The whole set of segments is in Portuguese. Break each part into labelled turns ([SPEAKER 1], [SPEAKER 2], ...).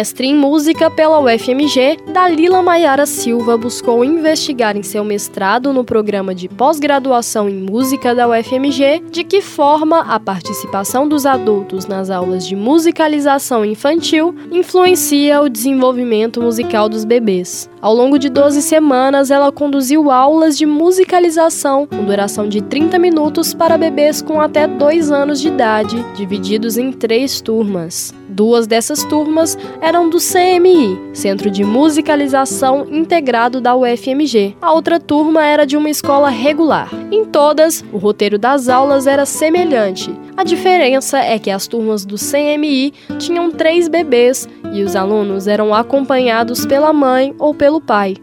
[SPEAKER 1] Mestre em música pela UFMG, Dalila Maiara Silva buscou investigar em seu mestrado no programa de pós-graduação em música da UFMG de que forma a participação dos adultos nas aulas de musicalização infantil influencia o desenvolvimento musical dos bebês. Ao longo de 12 semanas, ela conduziu aulas de musicalização com duração de 30 minutos para bebês com até 2 anos de idade, divididos em três turmas. Duas dessas turmas eram do CMI, Centro de Musicalização Integrado da UFMG. A outra turma era de uma escola regular. Em todas, o roteiro das aulas era semelhante. A diferença é que as turmas do CMI tinham três bebês e os alunos eram acompanhados pela mãe ou pelo pai.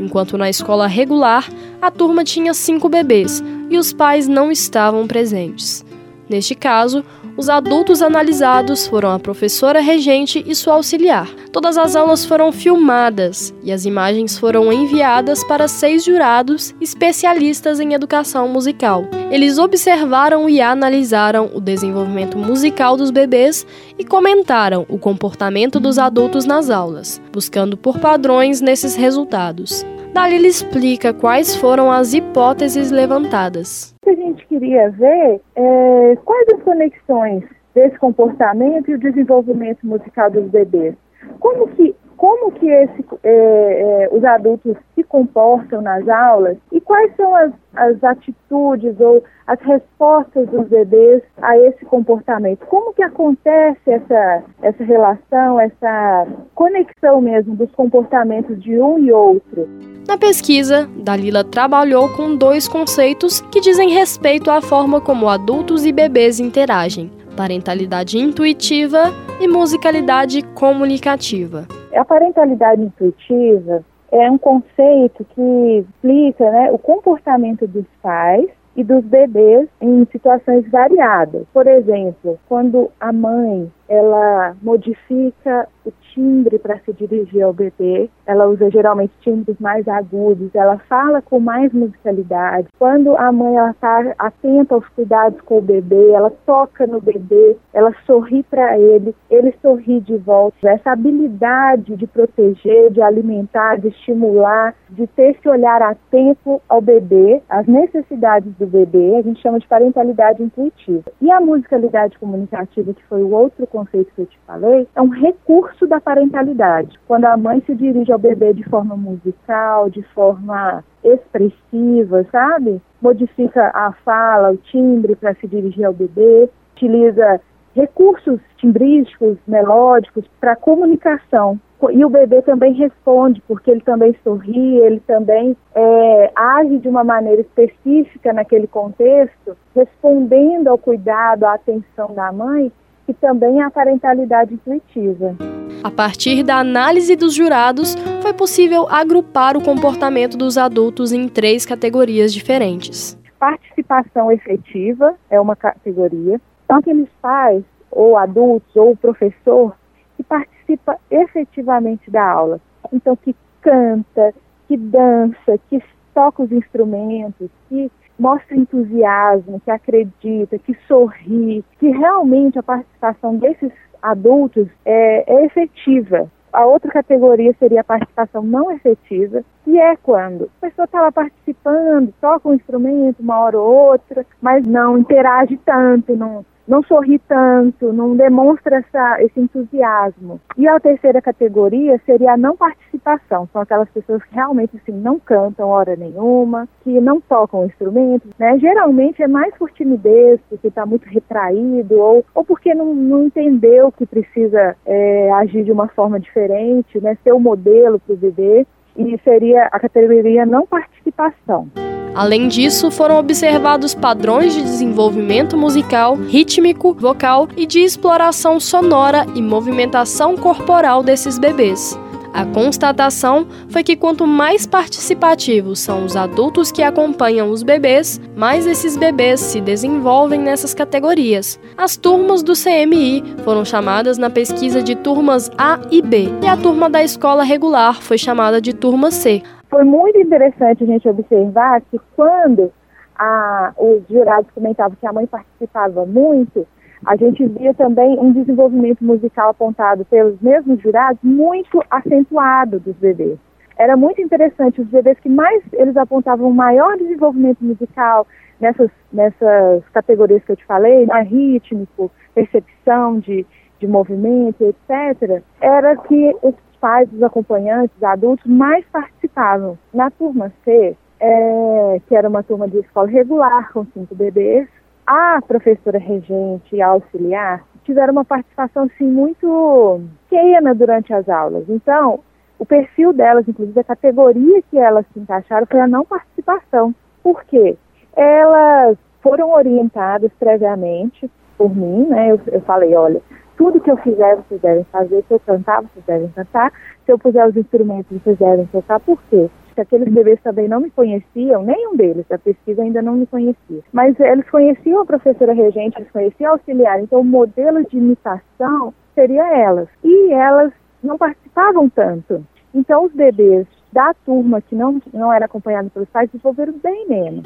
[SPEAKER 1] Enquanto na escola regular, a turma tinha cinco bebês e os pais não estavam presentes. Neste caso, os adultos analisados foram a professora regente e sua auxiliar. Todas as aulas foram filmadas e as imagens foram enviadas para seis jurados especialistas em educação musical. Eles observaram e analisaram o desenvolvimento musical dos bebês e comentaram o comportamento dos adultos nas aulas, buscando por padrões nesses resultados. Dalila explica quais foram as hipóteses levantadas.
[SPEAKER 2] Gente queria ver é quais as conexões desse comportamento e o desenvolvimento musical dos bebês. Como que como que esse, é, é, os adultos se comportam nas aulas e quais são as, as atitudes ou as respostas dos bebês a esse comportamento. Como que acontece essa, essa relação, essa conexão mesmo dos comportamentos de um e outro?
[SPEAKER 1] Na pesquisa, Dalila trabalhou com dois conceitos que dizem respeito à forma como adultos e bebês interagem: parentalidade intuitiva e musicalidade comunicativa.
[SPEAKER 2] A parentalidade intuitiva é um conceito que explica né, o comportamento dos pais e dos bebês em situações variadas. Por exemplo, quando a mãe ela modifica o timbre para se dirigir ao bebê. Ela usa geralmente timbres mais agudos, ela fala com mais musicalidade. Quando a mãe está atenta aos cuidados com o bebê, ela toca no bebê, ela sorri para ele, ele sorri de volta. Essa habilidade de proteger, de alimentar, de estimular, de ter esse olhar atento ao bebê, às necessidades do bebê, a gente chama de parentalidade intuitiva. E a musicalidade comunicativa, que foi o outro conceito que eu te falei, é um recurso da parentalidade. Quando a mãe se dirige ao bebê de forma musical, de forma expressiva, sabe? Modifica a fala, o timbre para se dirigir ao bebê, utiliza recursos timbrísticos, melódicos para comunicação. E o bebê também responde, porque ele também sorri, ele também é, age de uma maneira específica naquele contexto, respondendo ao cuidado, à atenção da mãe, que também é a parentalidade intuitiva.
[SPEAKER 1] A partir da análise dos jurados, foi possível agrupar o comportamento dos adultos em três categorias diferentes.
[SPEAKER 2] Participação efetiva é uma categoria. São aqueles pais, ou adultos, ou professor, que participa efetivamente da aula. Então, que canta, que dança, que toca os instrumentos, que mostra entusiasmo, que acredita, que sorri, que realmente a participação desses adultos é, é efetiva. A outra categoria seria a participação não efetiva, que é quando a pessoa está lá participando, toca um instrumento uma hora ou outra, mas não interage tanto, não, não sorri tanto, não demonstra essa, esse entusiasmo. E a terceira categoria seria a não participação, são aquelas pessoas que realmente assim, não cantam hora nenhuma, que não tocam instrumentos, né? Geralmente é mais por timidez, porque está muito retraído, ou, ou porque não, não entendeu que precisa é, agir de uma forma diferente, né? Ser o um modelo para o bebê, e seria a categoria não participação.
[SPEAKER 1] Além disso, foram observados padrões de desenvolvimento musical, rítmico, vocal e de exploração sonora e movimentação corporal desses bebês. A constatação foi que quanto mais participativos são os adultos que acompanham os bebês, mais esses bebês se desenvolvem nessas categorias. As turmas do CMI foram chamadas na pesquisa de turmas A e B, e a turma da escola regular foi chamada de turma C.
[SPEAKER 2] Foi muito interessante a gente observar que quando a, os jurados comentavam que a mãe participava muito, a gente via também um desenvolvimento musical apontado pelos mesmos jurados muito acentuado dos bebês. Era muito interessante, os bebês que mais eles apontavam maior desenvolvimento musical nessas, nessas categorias que eu te falei, né, rítmico, percepção de, de movimento, etc., era que os pais, os acompanhantes, os adultos mais participavam. Na turma C, é, que era uma turma de escola regular com cinco bebês, a professora regente e a auxiliar tiveram uma participação assim muito pequena durante as aulas. Então, o perfil delas, inclusive a categoria que elas se encaixaram foi a não participação. Por quê? Elas foram orientadas previamente por mim, né? Eu, eu falei, olha, tudo que eu fizer vocês devem fazer, se eu cantar vocês devem cantar, se eu puser os instrumentos vocês devem tocar, por quê? que aqueles bebês também não me conheciam, nenhum deles, a pesquisa ainda não me conhecia. Mas eles conheciam a professora regente, eles conheciam a auxiliar, então o modelo de imitação seria elas. E elas não participavam tanto. Então os bebês da turma que não, não era acompanhado pelos pais desenvolveram bem menos.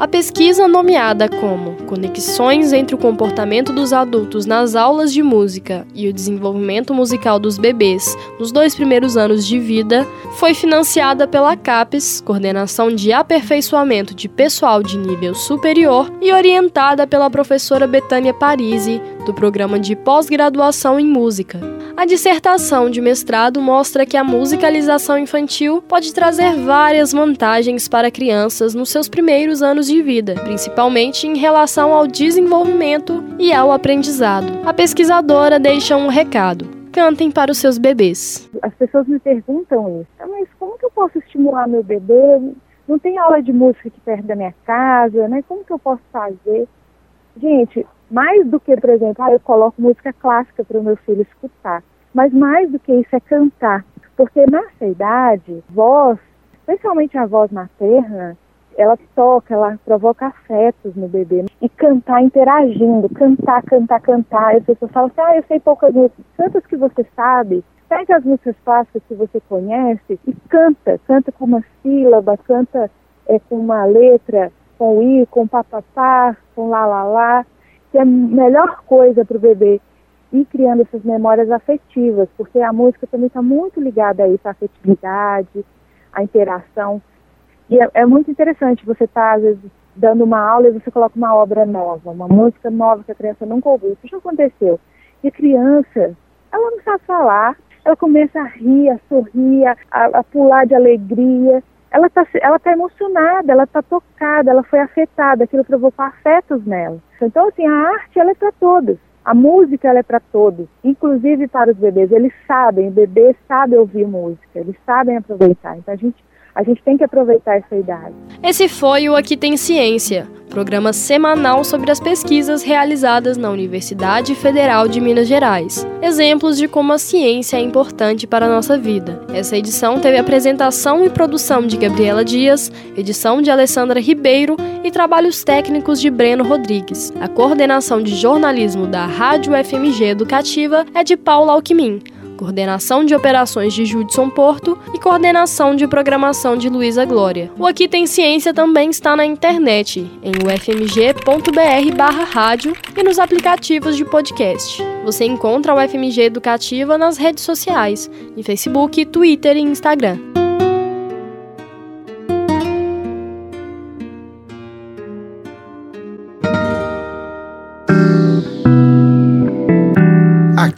[SPEAKER 1] A pesquisa nomeada como Conexões entre o comportamento dos adultos nas aulas de música e o desenvolvimento musical dos bebês nos dois primeiros anos de vida foi financiada pela CAPES, Coordenação de Aperfeiçoamento de Pessoal de Nível Superior, e orientada pela professora Betânia Parisi, do programa de pós-graduação em música. A dissertação de mestrado mostra que a musicalização infantil pode trazer várias vantagens para crianças nos seus primeiros anos de vida, principalmente em relação ao desenvolvimento e ao aprendizado. A pesquisadora deixa um recado: cantem para os seus bebês.
[SPEAKER 2] As pessoas me perguntam isso, ah, mas como que eu posso estimular meu bebê? Não tem aula de música aqui perto da minha casa, né? Como que eu posso fazer? Gente, mais do que, por exemplo, ah, eu coloco música clássica para o meu filho escutar, mas mais do que isso é cantar, porque nessa idade, voz, especialmente a voz materna, ela toca, ela provoca afetos no bebê. E cantar interagindo, cantar, cantar, cantar. As pessoas falam assim, ah, eu sei poucas músicas. Tantas que você sabe, pega as músicas clássicas que você conhece e canta. Canta com uma sílaba, canta é, com uma letra, com i, com papapá, com lá, lá, lá. Que é a melhor coisa para o bebê ir criando essas memórias afetivas, porque a música também está muito ligada a isso, a afetividade, a interação. E é, é muito interessante você estar, tá, às vezes, dando uma aula e você coloca uma obra nova, uma música nova que a criança nunca ouviu. Isso já aconteceu. E a criança, ela não sabe falar, ela começa a rir, a sorrir, a, a pular de alegria. Ela está ela tá emocionada, ela está tocada, ela foi afetada, aquilo provocou afetos nela. Então, assim, a arte, ela é para todos. A música ela é para todos, inclusive para os bebês. Eles sabem, o bebê sabe ouvir música, eles sabem aproveitar. Então a gente a gente tem que aproveitar essa idade.
[SPEAKER 1] Esse foi o Aqui Tem Ciência, programa semanal sobre as pesquisas realizadas na Universidade Federal de Minas Gerais. Exemplos de como a ciência é importante para a nossa vida. Essa edição teve apresentação e produção de Gabriela Dias, edição de Alessandra Ribeiro e trabalhos técnicos de Breno Rodrigues. A coordenação de jornalismo da Rádio FMG Educativa é de Paula Alquimim coordenação de operações de Judson Porto e coordenação de programação de Luísa Glória. O Aqui Tem Ciência também está na internet, em ufmg.br rádio e nos aplicativos de podcast. Você encontra a UFMG Educativa nas redes sociais, em Facebook, Twitter e Instagram.